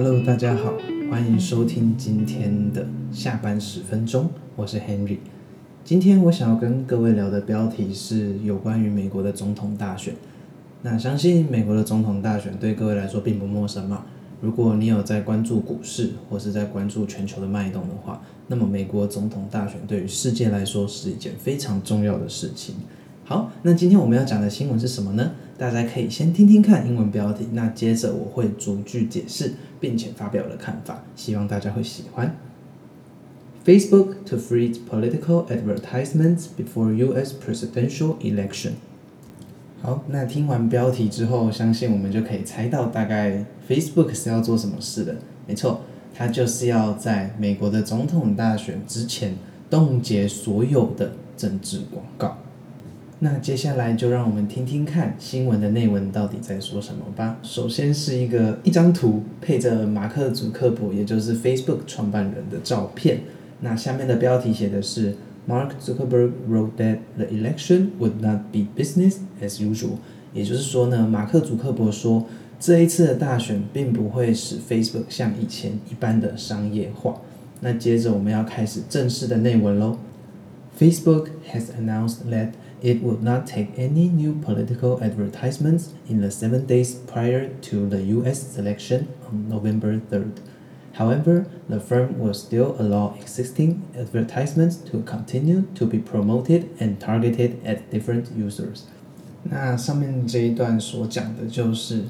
Hello，大家好，欢迎收听今天的下班十分钟，我是 Henry。今天我想要跟各位聊的标题是有关于美国的总统大选。那相信美国的总统大选对各位来说并不陌生嘛。如果你有在关注股市或是在关注全球的脉动的话，那么美国总统大选对于世界来说是一件非常重要的事情。好，那今天我们要讲的新闻是什么呢？大家可以先听听看英文标题，那接着我会逐句解释，并且发表我的看法，希望大家会喜欢。Facebook to freeze political advertisements before U.S. presidential election。好，那听完标题之后，相信我们就可以猜到大概 Facebook 是要做什么事的。没错，它就是要在美国的总统大选之前冻结所有的政治广告。那接下来就让我们听听看新闻的内文到底在说什么吧。首先是一个一张图配着马克·祖克伯，也就是 Facebook 创办人的照片。那下面的标题写的是 Mark Zuckerberg wrote that the election would not be business as usual。也就是说呢，马克·祖克伯说这一次的大选并不会使 Facebook 像以前一般的商业化。那接着我们要开始正式的内文喽。Facebook has announced that It would not take any new political advertisements in the seven days prior to the U.S. election on November 3rd. However, the firm will still allow existing advertisements to continue to be promoted and targeted at different users. 那上面这一段所讲的就是，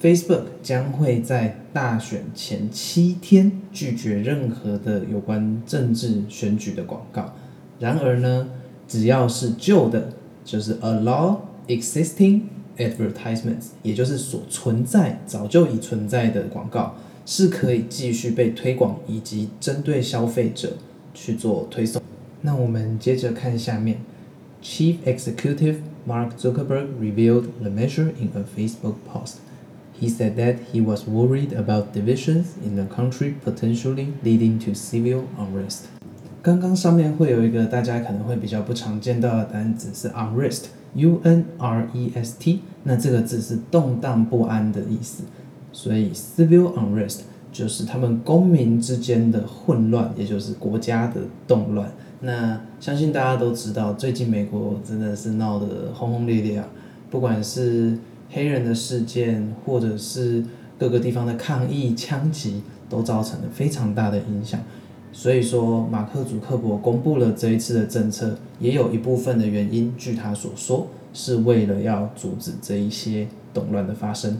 Facebook 将会在大选前七天拒绝任何的有关政治选举的广告。然而呢， 只要是旧的，就是 allow existing advertisements，也就是所存在早就已存在的广告，是可以继续被推广以及针对消费者去做推送。那我们接着看下面，Chief Executive Mark Zuckerberg revealed the measure in a Facebook post. He said that he was worried about divisions in the country potentially leading to civil unrest. 刚刚上面会有一个大家可能会比较不常见到的单词是 unrest，U N R E S T，那这个字是动荡不安的意思，所以 civil unrest 就是他们公民之间的混乱，也就是国家的动乱。那相信大家都知道，最近美国真的是闹得轰轰烈烈啊，不管是黑人的事件，或者是各个地方的抗议、枪击，都造成了非常大的影响。所以说，马克·祖克伯公布了这一次的政策，也有一部分的原因，据他所说，是为了要阻止这一些动乱的发生。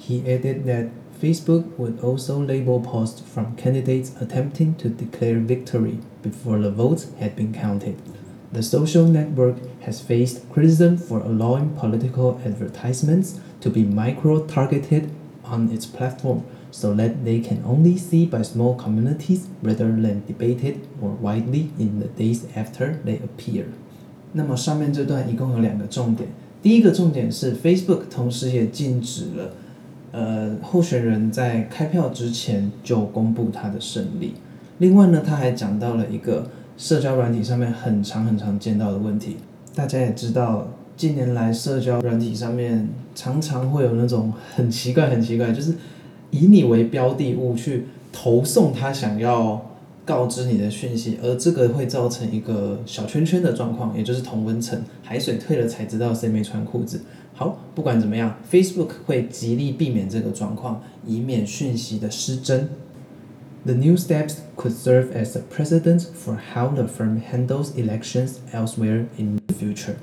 He added that Facebook would also label posts from candidates attempting to declare victory before the votes had been counted. The social network has faced criticism for allowing political advertisements to be micro-targeted on its platform. So that they can only see by small communities rather than debated or widely in the days after they appear。那么上面这段一共有两个重点，第一个重点是 Facebook 同时也禁止了，呃，候选人在开票之前就公布他的胜利。另外呢，他还讲到了一个社交软体上面很常很常见到的问题。大家也知道，近年来社交软体上面常常会有那种很奇怪、很奇怪，就是。以你为标的物去投送他想要告知你的讯息，而这个会造成一个小圈圈的状况，也就是同温层，海水退了才知道谁没穿裤子。好，不管怎么样，Facebook 会极力避免这个状况，以免讯息的失真。The new steps could serve as a precedent for how the firm handles elections elsewhere in the future。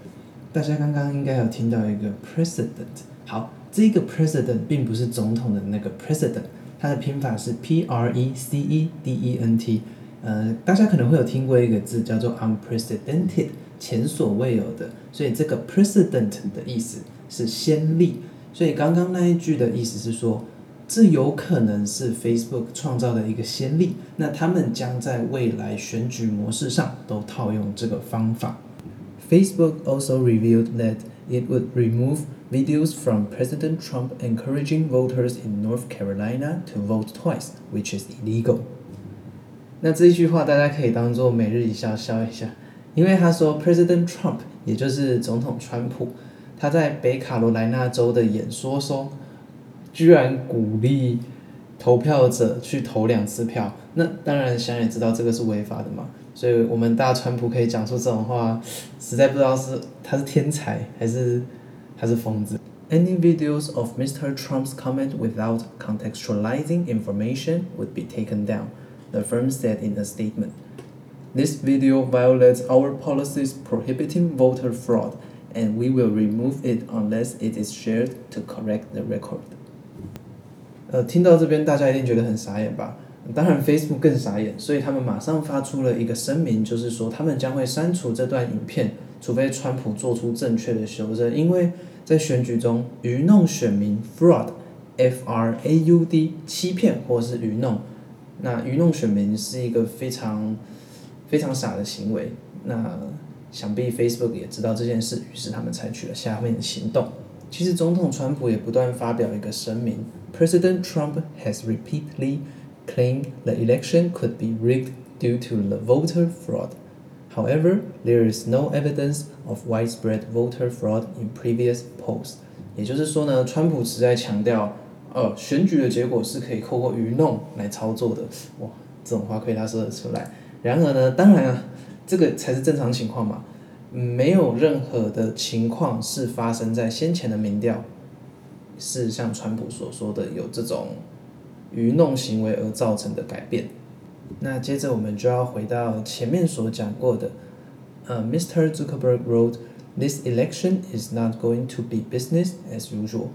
大家刚刚应该有听到一个 precedent。好。这个 president 并不是总统的那个 president，它的拼法是 P R E C E D E N T。呃，大家可能会有听过一个字叫做 unprecedented，前所未有的。所以这个 president 的意思是先例。所以刚刚那一句的意思是说，这有可能是 Facebook 创造的一个先例。那他们将在未来选举模式上都套用这个方法。Facebook also revealed that it would remove videos from President Trump encouraging voters in North Carolina to vote twice, which is illegal. 那这一句话大家可以当做每日一笑笑一下，因为他说 President Trump，也就是总统川普，他在北卡罗来纳州的演说中，居然鼓励投票者去投两次票，那当然想也知道这个是违法的嘛。所以我们大川普可以讲出这种话，实在不知道是他是天才还是 他是疯子。Any videos of Mr. Trump's comment without contextualizing information would be taken down, the firm said in a statement. This video violates our policies prohibiting voter fraud, and we will remove it unless it is shared to correct the record. 呃，听到这边大家一定觉得很傻眼吧？当然，Facebook 更傻眼，所以他们马上发出了一个声明，就是说他们将会删除这段影片，除非川普做出正确的修正，因为。 在选举中愚弄选民 （fraud，f r a u d） 欺骗或是愚弄，那愚弄选民是一个非常非常傻的行为。那想必 Facebook 也知道这件事，于是他们采取了下面的行动。其实总统川普也不断发表一个声明：President Trump has repeatedly claimed the election could be rigged due to the voter fraud. However, there is no evidence of widespread voter fraud in previous polls。也就是说呢，川普实在强调，呃，选举的结果是可以透过愚弄来操作的。哇，这种话可以他说得出来。然而呢，当然啊，这个才是正常情况嘛。没有任何的情况是发生在先前的民调，是像川普所说的有这种愚弄行为而造成的改变。那接着我们就要回到前面所讲过的，呃，Mr. Zuckerberg wrote, "This election is not going to be business as usual,"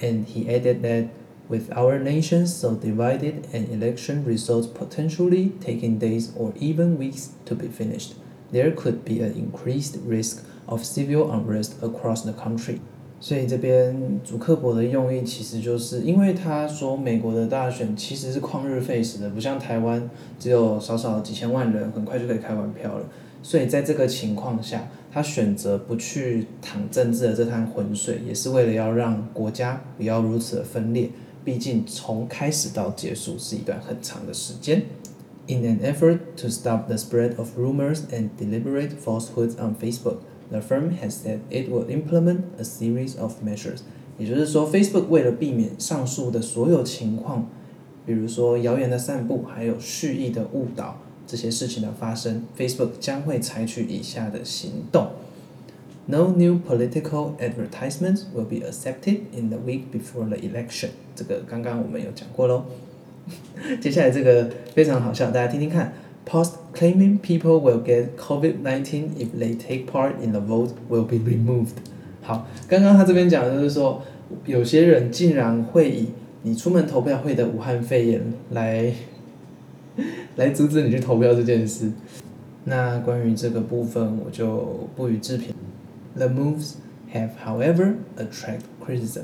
and he added that, "With our nation so divided and election results potentially taking days or even weeks to be finished, there could be an increased risk of civil unrest across the country." 所以这边祖克伯的用意其实就是，因为他说美国的大选其实是旷日费时的，不像台湾只有少少几千万人，很快就可以开完票了。所以在这个情况下，他选择不去淌政治的这滩浑水，也是为了要让国家不要如此的分裂。毕竟从开始到结束是一段很长的时间。In an effort to stop the spread of rumors and deliberate falsehoods on Facebook. The firm has said it will implement a series of measures，也就是说，Facebook 为了避免上述的所有情况，比如说谣言的散布，还有蓄意的误导这些事情的发生，Facebook 将会采取以下的行动：No new political advertisements will be accepted in the week before the election。这个刚刚我们有讲过喽。接下来这个非常好笑，大家听听看。Post claiming people will get COVID-19 if they take part in the vote will be removed。好，刚刚他这边讲的就是说，有些人竟然会以你出门投票会得武汉肺炎来来阻止你去投票这件事。那关于这个部分，我就不予置评。The moves have, however, attract criticism。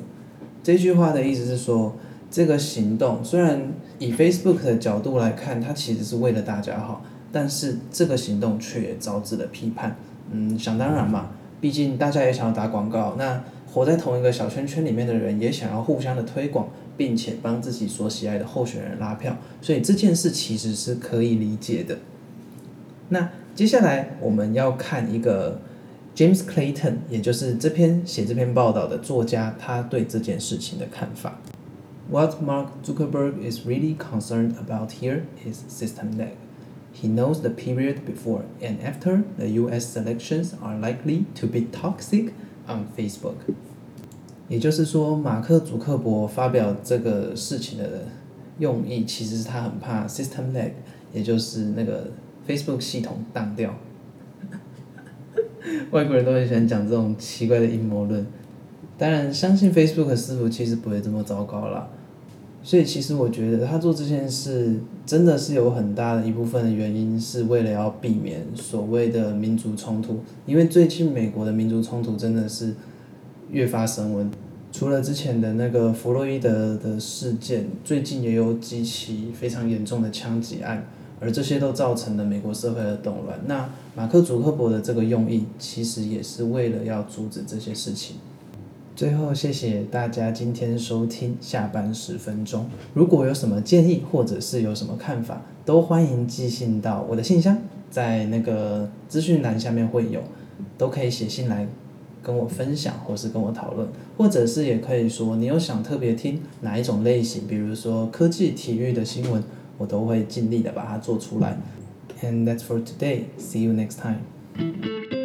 这句话的意思是说，这个行动虽然以 Facebook 的角度来看，它其实是为了大家好，但是这个行动却也招致了批判。嗯，想当然嘛，毕竟大家也想要打广告，那活在同一个小圈圈里面的人也想要互相的推广，并且帮自己所喜爱的候选人拉票，所以这件事其实是可以理解的。那接下来我们要看一个 James Clayton，也就是这篇写这篇报道的作家，他对这件事情的看法。What Mark Zuckerberg is really concerned about here is system lag. He knows the period before and after the U.S. selections are likely to be toxic on Facebook. 也就是说，马克·祖克伯发表这个事情的用意，其实是他很怕 system lag，也就是那个 Facebook 系统当掉。外国人都很喜欢讲这种奇怪的阴谋论。当然，相信 Facebook 的师傅其实不会这么糟糕啦。所以，其实我觉得他做这件事真的是有很大的一部分的原因，是为了要避免所谓的民族冲突。因为最近美国的民族冲突真的是越发升温，除了之前的那个弗洛伊德的事件，最近也有几起非常严重的枪击案，而这些都造成了美国社会的动乱。那马克·祖克伯的这个用意，其实也是为了要阻止这些事情。最后，谢谢大家今天收听下班十分钟。如果有什么建议或者是有什么看法，都欢迎寄信到我的信箱，在那个资讯栏下面会有，都可以写信来跟我分享，或是跟我讨论，或者是也可以说你有想特别听哪一种类型，比如说科技、体育的新闻，我都会尽力的把它做出来。And that's for today. See you next time.